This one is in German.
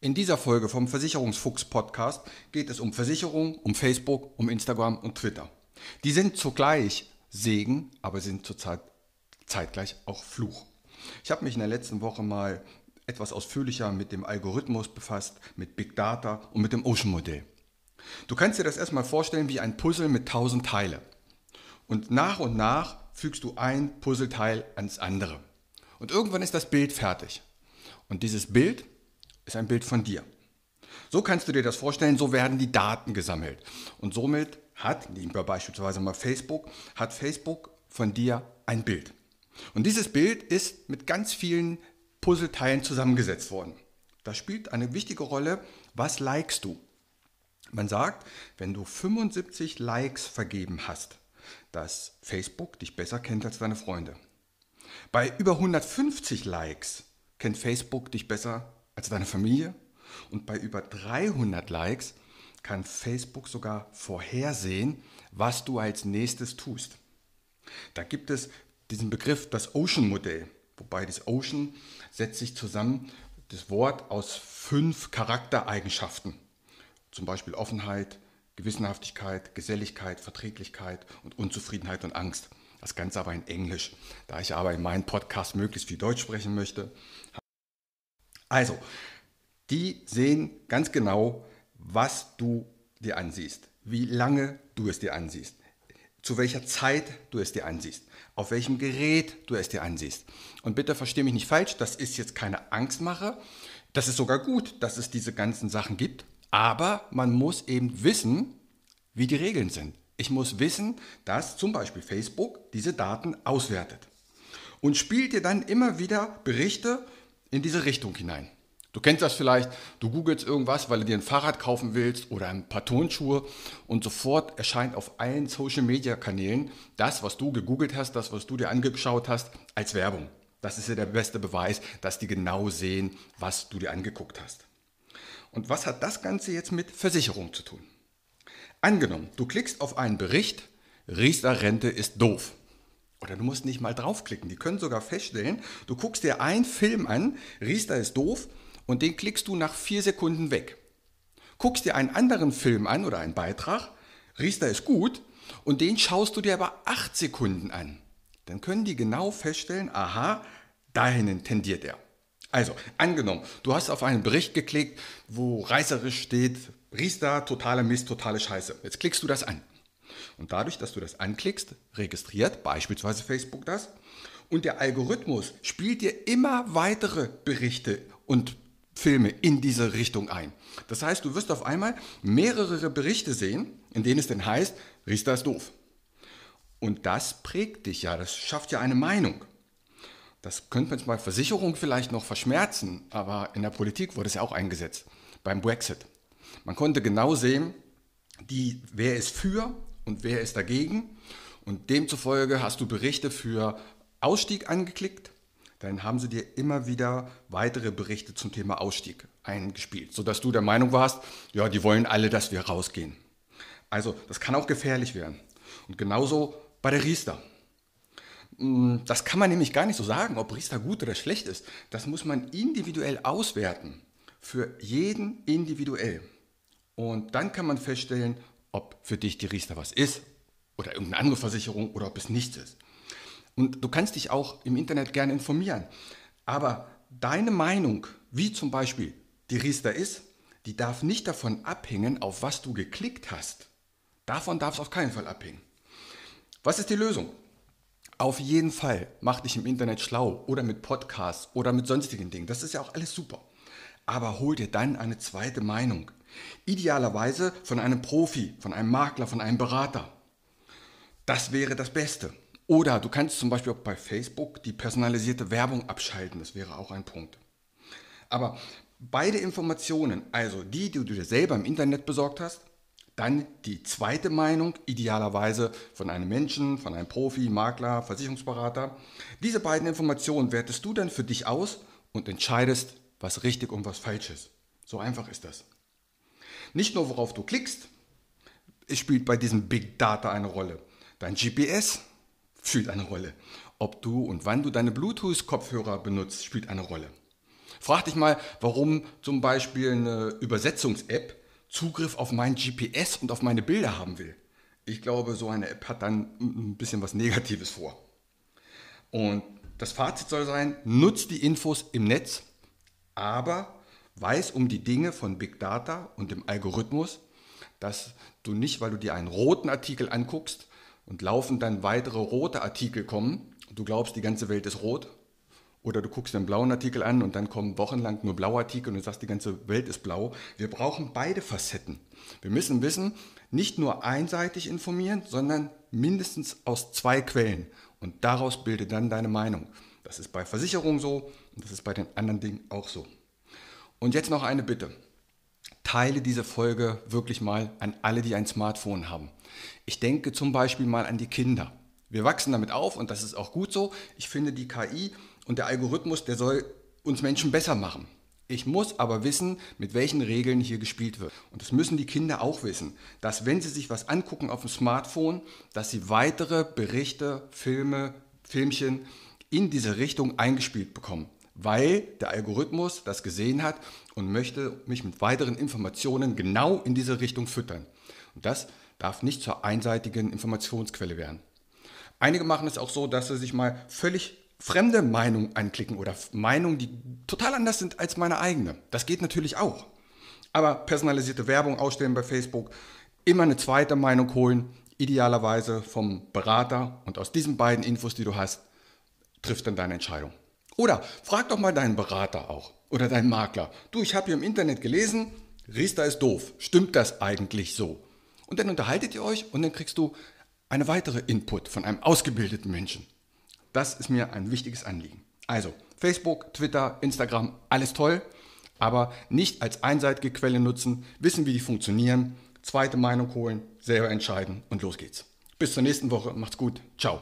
In dieser Folge vom Versicherungsfuchs Podcast geht es um Versicherung, um Facebook, um Instagram und Twitter. Die sind zugleich Segen, aber sind zurzeit zeitgleich auch Fluch. Ich habe mich in der letzten Woche mal etwas ausführlicher mit dem Algorithmus befasst, mit Big Data und mit dem Ocean-Modell. Du kannst dir das erstmal vorstellen wie ein Puzzle mit tausend Teile. Und nach und nach fügst du ein Puzzleteil ans andere. Und irgendwann ist das Bild fertig. Und dieses Bild ist ein Bild von dir. So kannst du dir das vorstellen, so werden die Daten gesammelt. Und somit hat, nehmen wir beispielsweise mal Facebook, hat Facebook von dir ein Bild. Und dieses Bild ist mit ganz vielen Puzzleteilen zusammengesetzt worden. Da spielt eine wichtige Rolle, was likest du? Man sagt, wenn du 75 Likes vergeben hast, dass Facebook dich besser kennt als deine Freunde. Bei über 150 Likes kennt Facebook dich besser als deine Familie. Und bei über 300 Likes kann Facebook sogar vorhersehen, was du als nächstes tust. Da gibt es diesen Begriff, das Ocean-Modell. Wobei das Ocean setzt sich zusammen, das Wort aus fünf Charaktereigenschaften. Zum Beispiel Offenheit, Gewissenhaftigkeit, Geselligkeit, Verträglichkeit und Unzufriedenheit und Angst. Das Ganze aber in Englisch, da ich aber in meinem Podcast möglichst viel Deutsch sprechen möchte. Also, die sehen ganz genau, was du dir ansiehst, wie lange du es dir ansiehst, zu welcher Zeit du es dir ansiehst, auf welchem Gerät du es dir ansiehst. Und bitte verstehe mich nicht falsch, das ist jetzt keine Angstmache. Das ist sogar gut, dass es diese ganzen Sachen gibt. Aber man muss eben wissen, wie die Regeln sind. Ich muss wissen, dass zum Beispiel Facebook diese Daten auswertet und spielt dir dann immer wieder Berichte in diese Richtung hinein. Du kennst das vielleicht, du googelst irgendwas, weil du dir ein Fahrrad kaufen willst oder ein paar Tonschuhe und sofort erscheint auf allen Social-Media-Kanälen das, was du gegoogelt hast, das, was du dir angeschaut hast, als Werbung. Das ist ja der beste Beweis, dass die genau sehen, was du dir angeguckt hast. Und was hat das Ganze jetzt mit Versicherung zu tun? Angenommen, du klickst auf einen Bericht, Riester-Rente ist doof. Oder du musst nicht mal draufklicken. Die können sogar feststellen, du guckst dir einen Film an, Riester ist doof, und den klickst du nach vier Sekunden weg. Guckst dir einen anderen Film an oder einen Beitrag, Riester ist gut, und den schaust du dir aber acht Sekunden an. Dann können die genau feststellen, aha, dahin tendiert er. Also, angenommen, du hast auf einen Bericht geklickt, wo reißerisch steht, Riester, totale Mist, totale Scheiße. Jetzt klickst du das an. Und dadurch, dass du das anklickst, registriert beispielsweise Facebook das. Und der Algorithmus spielt dir immer weitere Berichte und Filme in diese Richtung ein. Das heißt, du wirst auf einmal mehrere Berichte sehen, in denen es denn heißt, Riester ist doof. Und das prägt dich ja, das schafft ja eine Meinung. Das könnte man bei Versicherung vielleicht noch verschmerzen, aber in der Politik wurde es ja auch eingesetzt, beim Brexit. Man konnte genau sehen, die, wer ist für und wer ist dagegen. Und demzufolge hast du Berichte für Ausstieg angeklickt, dann haben sie dir immer wieder weitere Berichte zum Thema Ausstieg eingespielt, sodass du der Meinung warst, ja, die wollen alle, dass wir rausgehen. Also das kann auch gefährlich werden. Und genauso bei der Riester. Mm, das kann man nämlich gar nicht so sagen, ob Riester gut oder schlecht ist. Das muss man individuell auswerten. Für jeden individuell. Und dann kann man feststellen, ob für dich die Riester was ist oder irgendeine andere Versicherung oder ob es nichts ist. Und du kannst dich auch im Internet gerne informieren. Aber deine Meinung, wie zum Beispiel die Riester ist, die darf nicht davon abhängen, auf was du geklickt hast. Davon darf es auf keinen Fall abhängen. Was ist die Lösung? Auf jeden Fall mach dich im Internet schlau oder mit Podcasts oder mit sonstigen Dingen. Das ist ja auch alles super. Aber hol dir dann eine zweite Meinung. Idealerweise von einem Profi, von einem Makler, von einem Berater. Das wäre das Beste. Oder du kannst zum Beispiel auch bei Facebook die personalisierte Werbung abschalten. Das wäre auch ein Punkt. Aber beide Informationen, also die, die du dir selber im Internet besorgt hast, dann die zweite Meinung, idealerweise von einem Menschen, von einem Profi, Makler, Versicherungsberater. Diese beiden Informationen wertest du dann für dich aus und entscheidest, was richtig und was falsch ist. So einfach ist das. Nicht nur worauf du klickst, es spielt bei diesem Big Data eine Rolle. Dein GPS, spielt eine Rolle. Ob du und wann du deine Bluetooth-Kopfhörer benutzt, spielt eine Rolle. Frag dich mal, warum zum Beispiel eine Übersetzungs-App Zugriff auf mein GPS und auf meine Bilder haben will. Ich glaube, so eine App hat dann ein bisschen was Negatives vor. Und das Fazit soll sein, nutz die Infos im Netz, aber weiß um die Dinge von Big Data und dem Algorithmus, dass du nicht, weil du dir einen roten Artikel anguckst, und laufen dann weitere rote Artikel kommen. Du glaubst, die ganze Welt ist rot. Oder du guckst einen blauen Artikel an und dann kommen wochenlang nur blaue Artikel und du sagst, die ganze Welt ist blau. Wir brauchen beide Facetten. Wir müssen wissen, nicht nur einseitig informieren, sondern mindestens aus zwei Quellen. Und daraus bilde dann deine Meinung. Das ist bei Versicherungen so und das ist bei den anderen Dingen auch so. Und jetzt noch eine Bitte teile diese Folge wirklich mal an alle, die ein Smartphone haben. Ich denke zum Beispiel mal an die Kinder. Wir wachsen damit auf und das ist auch gut so. Ich finde, die KI und der Algorithmus, der soll uns Menschen besser machen. Ich muss aber wissen, mit welchen Regeln hier gespielt wird. Und das müssen die Kinder auch wissen, dass wenn sie sich was angucken auf dem Smartphone, dass sie weitere Berichte, Filme, Filmchen in diese Richtung eingespielt bekommen weil der Algorithmus das gesehen hat und möchte mich mit weiteren Informationen genau in diese Richtung füttern. Und das darf nicht zur einseitigen Informationsquelle werden. Einige machen es auch so, dass sie sich mal völlig fremde Meinungen anklicken oder Meinungen, die total anders sind als meine eigene. Das geht natürlich auch. Aber personalisierte Werbung ausstellen bei Facebook, immer eine zweite Meinung holen, idealerweise vom Berater und aus diesen beiden Infos, die du hast, trifft dann deine Entscheidung. Oder frag doch mal deinen Berater auch oder deinen Makler. Du, ich habe hier im Internet gelesen, Riester ist doof. Stimmt das eigentlich so? Und dann unterhaltet ihr euch und dann kriegst du eine weitere Input von einem ausgebildeten Menschen. Das ist mir ein wichtiges Anliegen. Also, Facebook, Twitter, Instagram, alles toll, aber nicht als einseitige Quelle nutzen, wissen, wie die funktionieren, zweite Meinung holen, selber entscheiden und los geht's. Bis zur nächsten Woche, macht's gut, ciao.